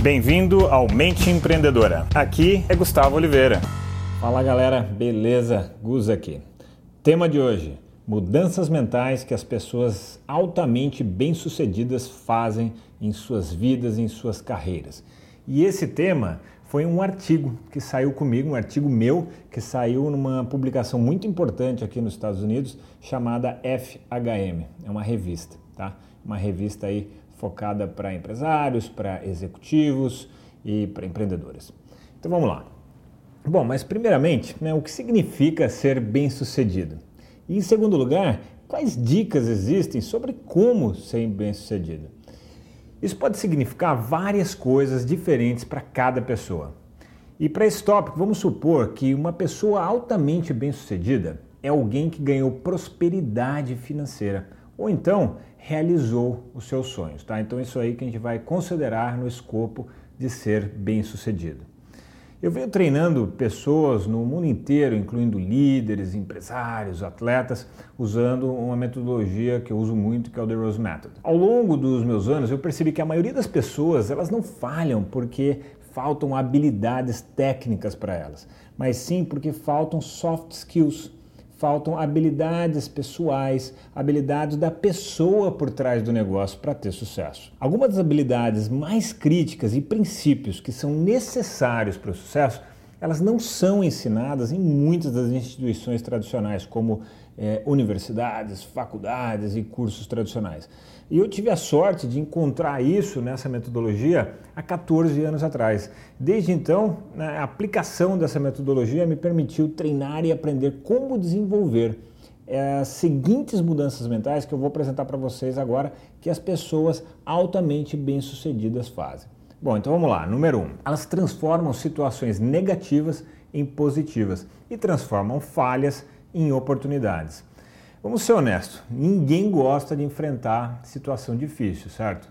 Bem-vindo ao Mente Empreendedora. Aqui é Gustavo Oliveira. Fala galera, beleza? Gus aqui. Tema de hoje: mudanças mentais que as pessoas altamente bem-sucedidas fazem em suas vidas, em suas carreiras. E esse tema foi um artigo que saiu comigo, um artigo meu, que saiu numa publicação muito importante aqui nos Estados Unidos, chamada FHM. É uma revista, tá? Uma revista aí focada para empresários, para executivos e para empreendedores. Então vamos lá. Bom, mas primeiramente, né, o que significa ser bem-sucedido? E em segundo lugar, quais dicas existem sobre como ser bem-sucedido? Isso pode significar várias coisas diferentes para cada pessoa. E para esse tópico, vamos supor que uma pessoa altamente bem-sucedida é alguém que ganhou prosperidade financeira ou então realizou os seus sonhos, tá? Então isso aí que a gente vai considerar no escopo de ser bem-sucedido. Eu venho treinando pessoas no mundo inteiro, incluindo líderes, empresários, atletas, usando uma metodologia que eu uso muito, que é o The Rose Method. Ao longo dos meus anos, eu percebi que a maioria das pessoas, elas não falham porque faltam habilidades técnicas para elas, mas sim porque faltam soft skills, faltam habilidades pessoais, habilidades da pessoa por trás do negócio para ter sucesso. Algumas das habilidades mais críticas e princípios que são necessários para o sucesso, elas não são ensinadas em muitas das instituições tradicionais, como é, universidades, faculdades e cursos tradicionais. E eu tive a sorte de encontrar isso nessa metodologia há 14 anos atrás. Desde então, né, a aplicação dessa metodologia me permitiu treinar e aprender como desenvolver é, as seguintes mudanças mentais que eu vou apresentar para vocês agora, que as pessoas altamente bem-sucedidas fazem. Bom, então vamos lá. Número 1. Um, elas transformam situações negativas em positivas e transformam falhas em oportunidades. Vamos ser honestos, ninguém gosta de enfrentar situação difícil, certo?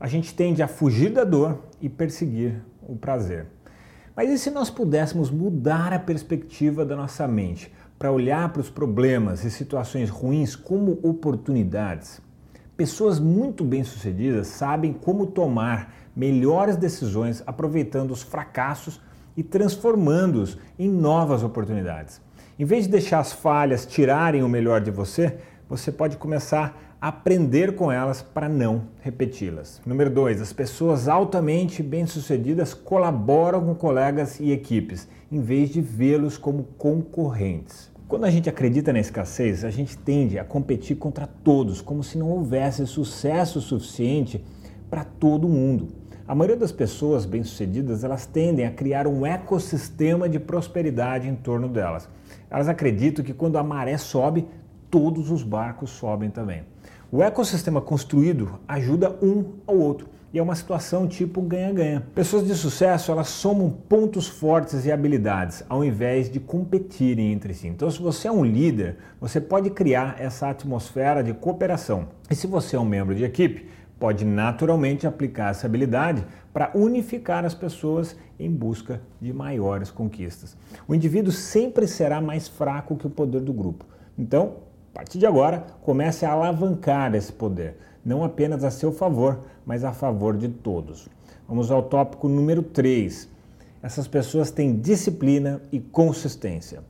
A gente tende a fugir da dor e perseguir o prazer. Mas e se nós pudéssemos mudar a perspectiva da nossa mente para olhar para os problemas e situações ruins como oportunidades? Pessoas muito bem-sucedidas sabem como tomar melhores decisões aproveitando os fracassos e transformando-os em novas oportunidades. Em vez de deixar as falhas tirarem o melhor de você, você pode começar a aprender com elas para não repeti-las. Número 2, as pessoas altamente bem-sucedidas colaboram com colegas e equipes, em vez de vê-los como concorrentes. Quando a gente acredita na escassez, a gente tende a competir contra todos, como se não houvesse sucesso suficiente para todo mundo. A maioria das pessoas bem-sucedidas, elas tendem a criar um ecossistema de prosperidade em torno delas. Elas acreditam que quando a maré sobe, todos os barcos sobem também. O ecossistema construído ajuda um ao outro e é uma situação tipo ganha-ganha. Pessoas de sucesso elas somam pontos fortes e habilidades ao invés de competirem entre si. Então, se você é um líder, você pode criar essa atmosfera de cooperação. E se você é um membro de equipe, pode naturalmente aplicar essa habilidade para unificar as pessoas em busca de maiores conquistas. O indivíduo sempre será mais fraco que o poder do grupo. Então, a partir de agora, comece a alavancar esse poder, não apenas a seu favor, mas a favor de todos. Vamos ao tópico número 3. Essas pessoas têm disciplina e consistência.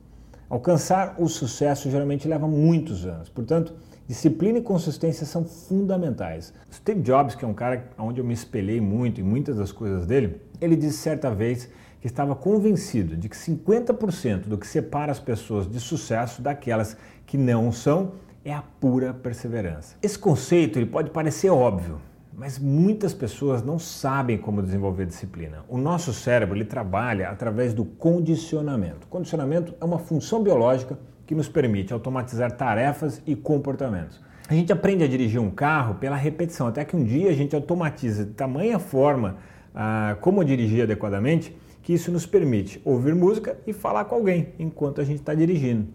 Alcançar o sucesso geralmente leva muitos anos, portanto, Disciplina e consistência são fundamentais. Steve Jobs, que é um cara onde eu me espelhei muito em muitas das coisas dele, ele disse certa vez que estava convencido de que 50% do que separa as pessoas de sucesso daquelas que não são é a pura perseverança. Esse conceito ele pode parecer óbvio, mas muitas pessoas não sabem como desenvolver disciplina. O nosso cérebro ele trabalha através do condicionamento. Condicionamento é uma função biológica que nos permite automatizar tarefas e comportamentos. A gente aprende a dirigir um carro pela repetição, até que um dia a gente automatiza de tamanha forma ah, como dirigir adequadamente, que isso nos permite ouvir música e falar com alguém enquanto a gente está dirigindo.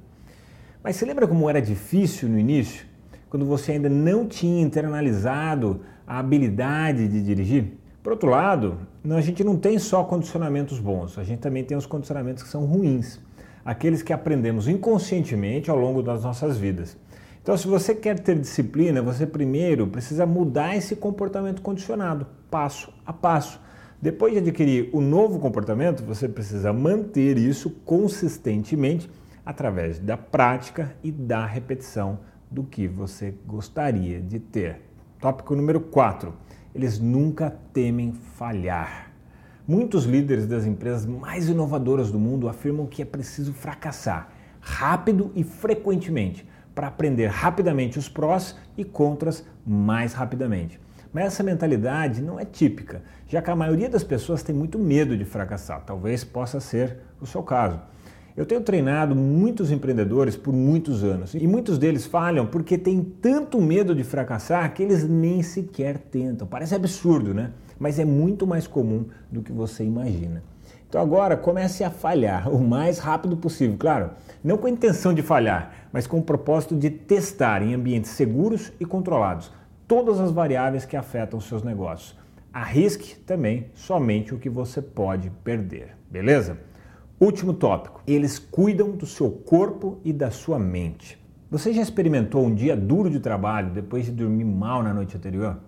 Mas você lembra como era difícil no início, quando você ainda não tinha internalizado a habilidade de dirigir? Por outro lado, a gente não tem só condicionamentos bons, a gente também tem os condicionamentos que são ruins aqueles que aprendemos inconscientemente ao longo das nossas vidas. Então, se você quer ter disciplina, você primeiro precisa mudar esse comportamento condicionado, passo a passo. Depois de adquirir o novo comportamento, você precisa manter isso consistentemente através da prática e da repetição do que você gostaria de ter. Tópico número 4. Eles nunca temem falhar. Muitos líderes das empresas mais inovadoras do mundo afirmam que é preciso fracassar rápido e frequentemente para aprender rapidamente os prós e contras mais rapidamente. Mas essa mentalidade não é típica, já que a maioria das pessoas tem muito medo de fracassar. Talvez possa ser o seu caso. Eu tenho treinado muitos empreendedores por muitos anos e muitos deles falham porque têm tanto medo de fracassar que eles nem sequer tentam. Parece absurdo, né? Mas é muito mais comum do que você imagina. Então agora comece a falhar o mais rápido possível, claro, não com a intenção de falhar, mas com o propósito de testar em ambientes seguros e controlados todas as variáveis que afetam os seus negócios. Arrisque também somente o que você pode perder, beleza? Último tópico: eles cuidam do seu corpo e da sua mente. Você já experimentou um dia duro de trabalho depois de dormir mal na noite anterior?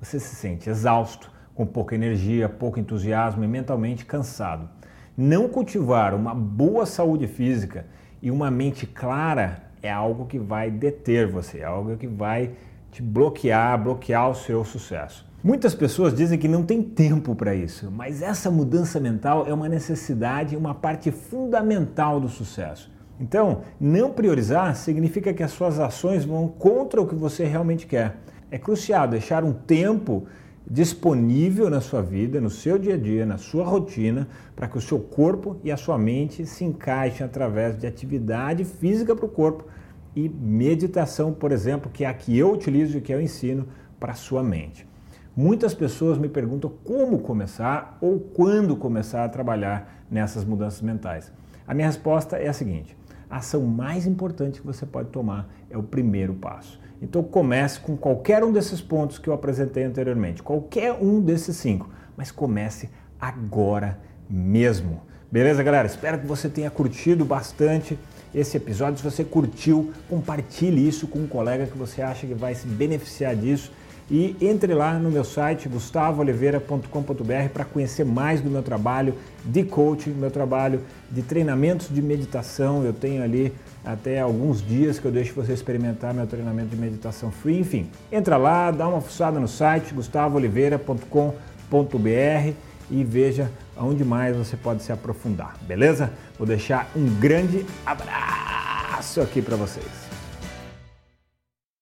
Você se sente exausto, com pouca energia, pouco entusiasmo e mentalmente cansado. Não cultivar uma boa saúde física e uma mente clara é algo que vai deter você, é algo que vai te bloquear, bloquear o seu sucesso. Muitas pessoas dizem que não tem tempo para isso, mas essa mudança mental é uma necessidade, uma parte fundamental do sucesso. Então, não priorizar significa que as suas ações vão contra o que você realmente quer. É crucial deixar um tempo disponível na sua vida, no seu dia a dia, na sua rotina, para que o seu corpo e a sua mente se encaixem através de atividade física para o corpo e meditação, por exemplo, que é a que eu utilizo e que eu ensino para a sua mente. Muitas pessoas me perguntam como começar ou quando começar a trabalhar nessas mudanças mentais. A minha resposta é a seguinte: a ação mais importante que você pode tomar é o primeiro passo. Então comece com qualquer um desses pontos que eu apresentei anteriormente, qualquer um desses cinco, mas comece agora mesmo. Beleza, galera? Espero que você tenha curtido bastante esse episódio. Se você curtiu, compartilhe isso com um colega que você acha que vai se beneficiar disso. E entre lá no meu site gustavooliveira.com.br para conhecer mais do meu trabalho de coaching, meu trabalho de treinamentos de meditação. Eu tenho ali até alguns dias que eu deixo você experimentar meu treinamento de meditação free. Enfim, entra lá, dá uma fuçada no site gustavooliveira.com.br e veja aonde mais você pode se aprofundar, beleza? Vou deixar um grande abraço aqui para vocês.